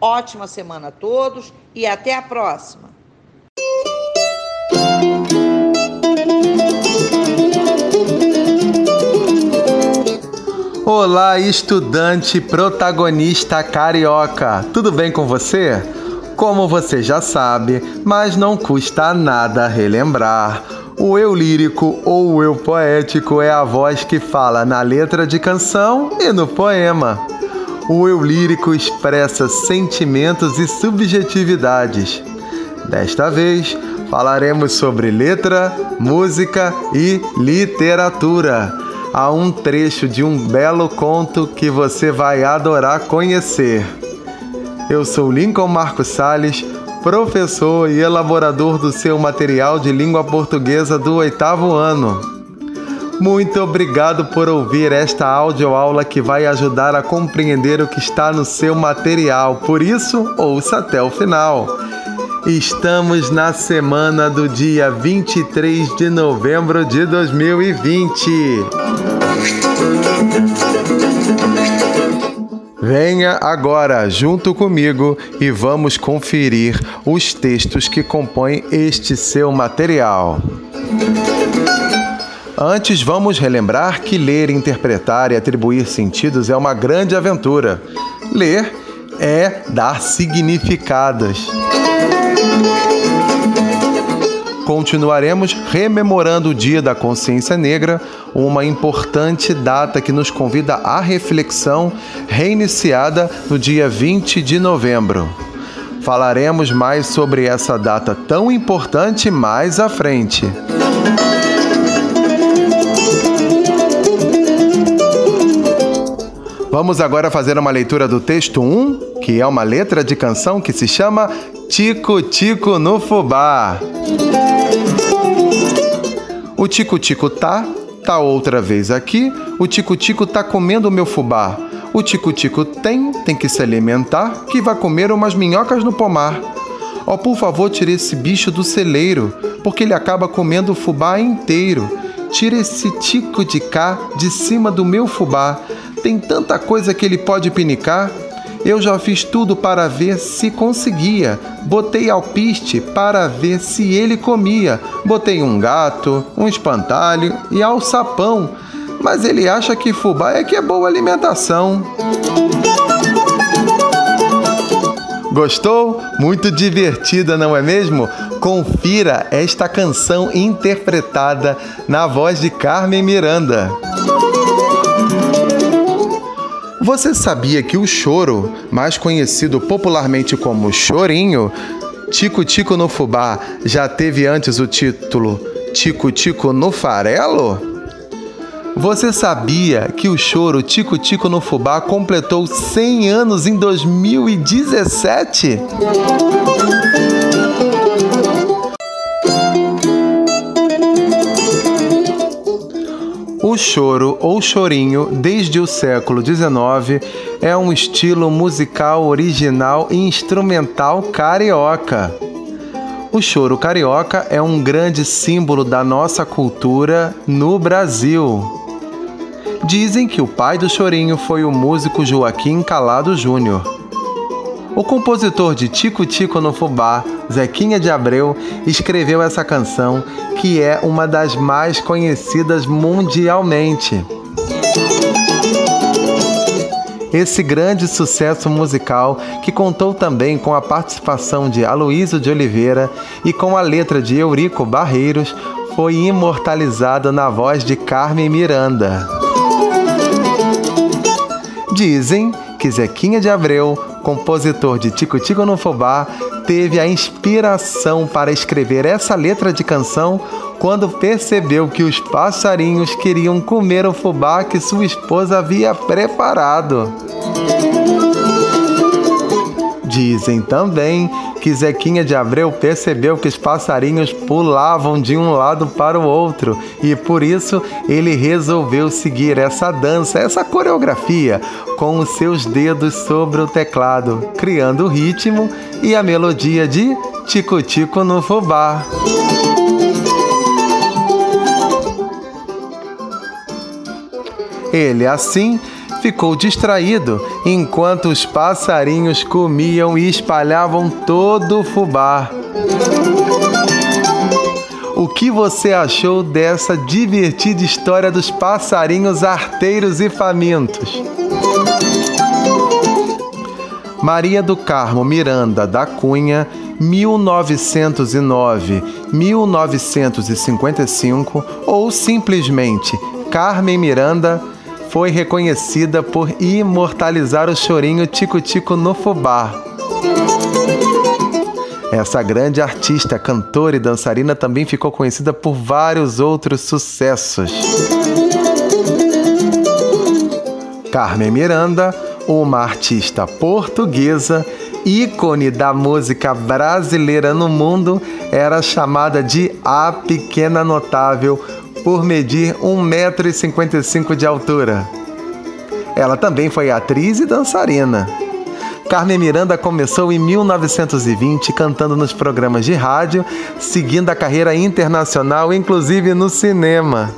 Ótima semana a todos e até a próxima! Olá, estudante protagonista carioca! Tudo bem com você? Como você já sabe, mas não custa nada relembrar. O eu lírico ou o eu poético é a voz que fala na letra de canção e no poema. O eu lírico expressa sentimentos e subjetividades. Desta vez, falaremos sobre letra, música e literatura. Há um trecho de um belo conto que você vai adorar conhecer. Eu sou Lincoln Marcos Sales, professor e elaborador do seu material de língua portuguesa do oitavo ano. Muito obrigado por ouvir esta audioaula que vai ajudar a compreender o que está no seu material. Por isso, ouça até o final. Estamos na semana do dia 23 de novembro de 2020. Venha agora junto comigo e vamos conferir os textos que compõem este seu material. Antes, vamos relembrar que ler, interpretar e atribuir sentidos é uma grande aventura. Ler é dar significados. Continuaremos rememorando o Dia da Consciência Negra, uma importante data que nos convida à reflexão, reiniciada no dia 20 de novembro. Falaremos mais sobre essa data tão importante mais à frente. Vamos agora fazer uma leitura do texto 1, que é uma letra de canção que se chama Tico Tico no Fubá. O tico-tico tá, tá outra vez aqui. O tico-tico tá comendo meu fubá. O tico-tico tem, tem que se alimentar, que vai comer umas minhocas no pomar. Ó, oh, por favor, tire esse bicho do celeiro, porque ele acaba comendo o fubá inteiro. Tira esse tico de cá de cima do meu fubá. Tem tanta coisa que ele pode pinicar. Eu já fiz tudo para ver se conseguia. Botei alpiste para ver se ele comia. Botei um gato, um espantalho e alçapão. Mas ele acha que fubá é que é boa alimentação. Gostou? Muito divertida, não é mesmo? Confira esta canção interpretada na voz de Carmen Miranda. Você sabia que o choro, mais conhecido popularmente como chorinho, Tico Tico no Fubá, já teve antes o título Tico Tico no Farelo? Você sabia que o choro Tico Tico no Fubá completou 100 anos em 2017? Choro ou chorinho, desde o século XIX, é um estilo musical original e instrumental carioca. O choro carioca é um grande símbolo da nossa cultura no Brasil. Dizem que o pai do chorinho foi o músico Joaquim Calado Júnior. O compositor de Tico Tico no Fubá, Zequinha de Abreu, escreveu essa canção, que é uma das mais conhecidas mundialmente. Esse grande sucesso musical, que contou também com a participação de Aloísio de Oliveira e com a letra de Eurico Barreiros, foi imortalizado na voz de Carmen Miranda. Dizem que Zequinha de Abreu compositor de Tico Tico no Fubá, teve a inspiração para escrever essa letra de canção quando percebeu que os passarinhos queriam comer o fubá que sua esposa havia preparado. Dizem também que Zequinha de Abreu percebeu que os passarinhos pulavam de um lado para o outro e por isso ele resolveu seguir essa dança, essa coreografia, com os seus dedos sobre o teclado, criando o ritmo e a melodia de Tico Tico no Fubá. Ele assim ficou distraído enquanto os passarinhos comiam e espalhavam todo o fubá. O que você achou dessa divertida história dos passarinhos arteiros e famintos? Maria do Carmo Miranda da Cunha, 1909-1955, ou simplesmente Carmen Miranda foi reconhecida por imortalizar o chorinho Tico-Tico no fubá. Essa grande artista, cantora e dançarina também ficou conhecida por vários outros sucessos. Carmen Miranda, uma artista portuguesa, ícone da música brasileira no mundo, era chamada de a Pequena Notável por medir 1,55m de altura. Ela também foi atriz e dançarina. Carmen Miranda começou em 1920 cantando nos programas de rádio, seguindo a carreira internacional, inclusive no cinema.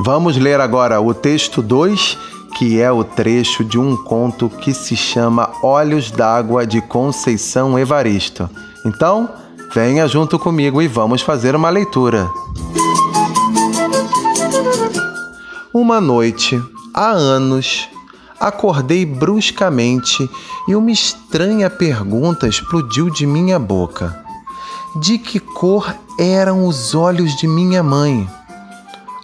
Vamos ler agora o texto 2, que é o trecho de um conto que se chama Olhos d'Água de Conceição Evaristo. Então, Venha junto comigo e vamos fazer uma leitura. Uma noite, há anos, acordei bruscamente e uma estranha pergunta explodiu de minha boca. De que cor eram os olhos de minha mãe?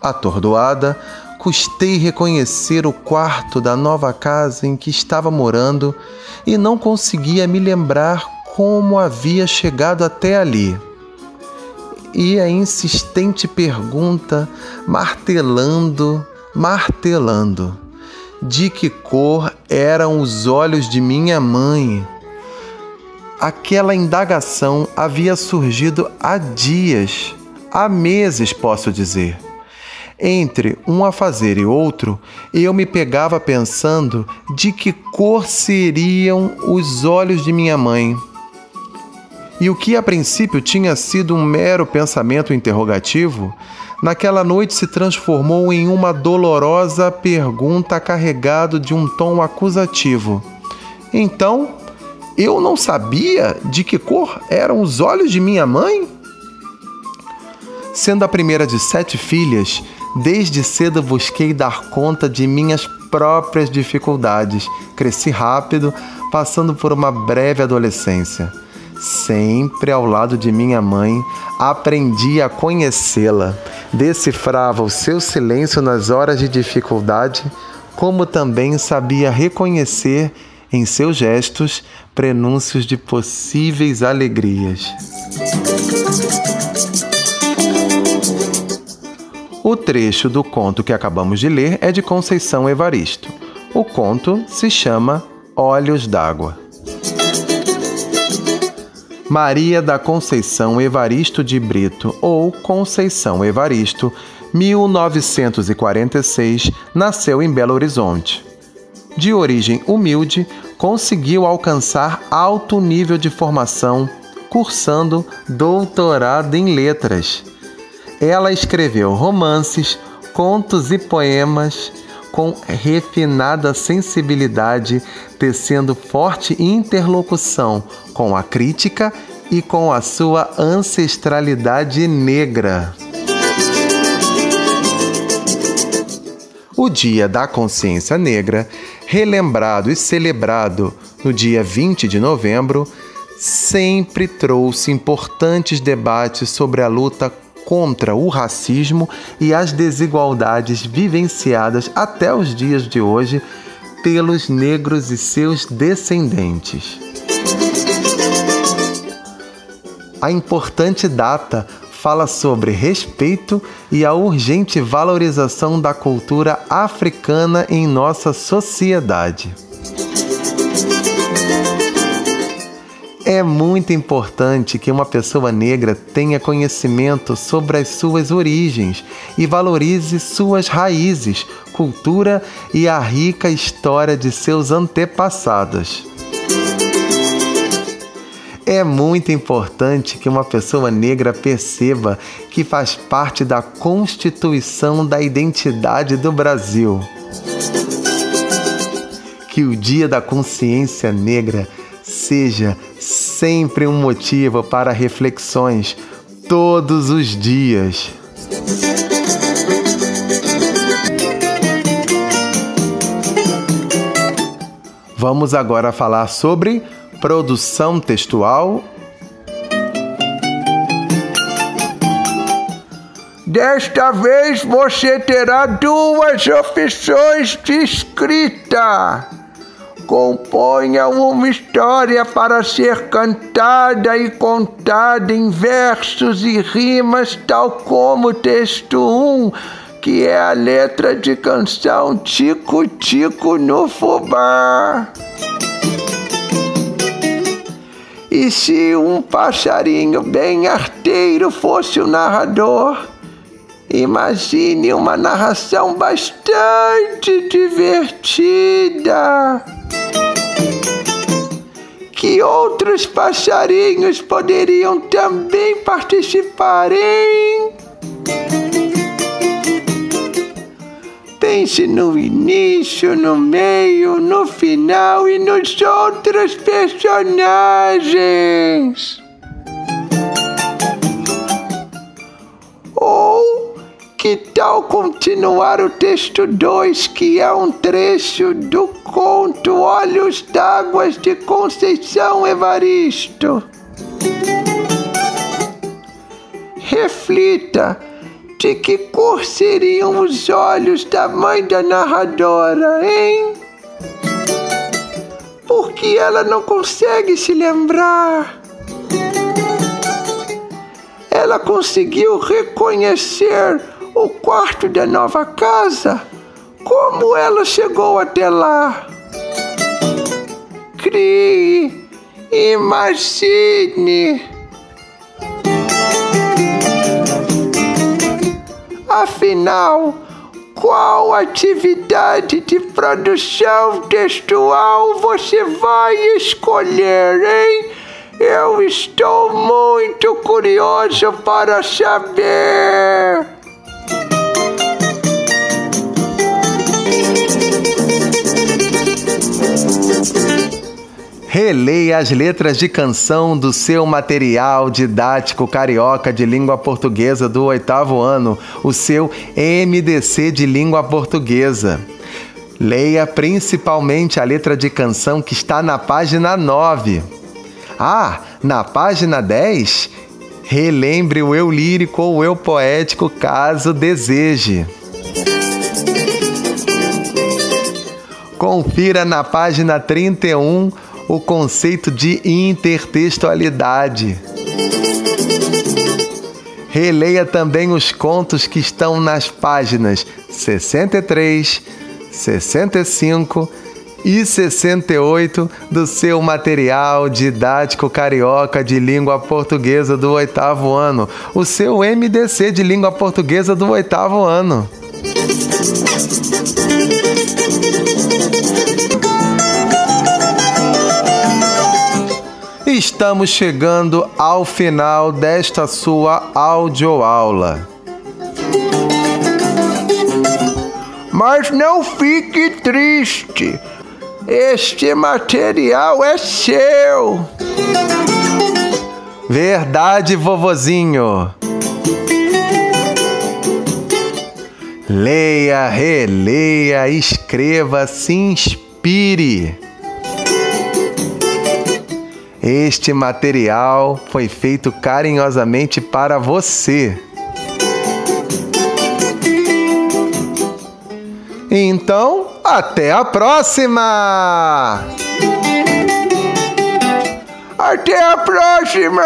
Atordoada, custei reconhecer o quarto da nova casa em que estava morando e não conseguia me lembrar como havia chegado até ali. E a insistente pergunta, martelando, martelando: de que cor eram os olhos de minha mãe? Aquela indagação havia surgido há dias, há meses, posso dizer. Entre um afazer e outro, eu me pegava pensando de que cor seriam os olhos de minha mãe e o que a princípio tinha sido um mero pensamento interrogativo, naquela noite se transformou em uma dolorosa pergunta carregado de um tom acusativo. Então, eu não sabia de que cor eram os olhos de minha mãe? Sendo a primeira de sete filhas, desde cedo busquei dar conta de minhas próprias dificuldades. Cresci rápido, passando por uma breve adolescência sempre ao lado de minha mãe, aprendi a conhecê-la, decifrava o seu silêncio nas horas de dificuldade, como também sabia reconhecer em seus gestos prenúncios de possíveis alegrias. O trecho do conto que acabamos de ler é de Conceição Evaristo. O conto se chama Olhos d'Água. Maria da Conceição Evaristo de Brito, ou Conceição Evaristo, 1946, nasceu em Belo Horizonte. De origem humilde, conseguiu alcançar alto nível de formação, cursando doutorado em letras. Ela escreveu romances, contos e poemas com refinada sensibilidade, tecendo forte interlocução com a crítica e com a sua ancestralidade negra. O Dia da Consciência Negra, relembrado e celebrado no dia 20 de novembro, sempre trouxe importantes debates sobre a luta contra o racismo e as desigualdades vivenciadas até os dias de hoje pelos negros e seus descendentes. A importante data fala sobre respeito e a urgente valorização da cultura africana em nossa sociedade. É muito importante que uma pessoa negra tenha conhecimento sobre as suas origens e valorize suas raízes, cultura e a rica história de seus antepassados. É muito importante que uma pessoa negra perceba que faz parte da constituição da identidade do Brasil. Que o Dia da Consciência Negra seja sempre um motivo para reflexões todos os dias. Vamos agora falar sobre produção textual. Desta vez você terá duas opções de escrita componha uma história para ser cantada e contada em versos e rimas, tal como texto 1, que é a letra de canção Tico Tico no Fubá. E se um passarinho bem arteiro fosse o narrador? Imagine uma narração bastante divertida que outros passarinhos poderiam também participar, hein? Pense no início, no meio, no final e nos outros personagens. Que tal continuar o texto 2, que é um trecho do conto Olhos d'Águas de Conceição Evaristo? Reflita de que cor seriam os olhos da mãe da narradora, hein? Porque ela não consegue se lembrar. Ela conseguiu reconhecer o quarto da nova casa. Como ela chegou até lá? Crie, imagine. Afinal, qual atividade de produção textual você vai escolher, hein? Eu estou muito curioso para saber. Releia as letras de canção do seu material didático carioca de língua portuguesa do oitavo ano, o seu MDC de língua portuguesa. Leia principalmente a letra de canção que está na página 9. Ah, na página 10, relembre o eu lírico ou eu poético caso deseje. Confira na página 31 o conceito de intertextualidade. Releia também os contos que estão nas páginas 63, 65 e 68 do seu material didático carioca de língua portuguesa do oitavo ano, o seu MDC de língua portuguesa do oitavo ano. Estamos chegando ao final desta sua audioaula. Mas não fique triste. Este material é seu. Verdade, vovozinho. Leia, releia, escreva, se inspire. Este material foi feito carinhosamente para você. Então, até a próxima! Até a próxima!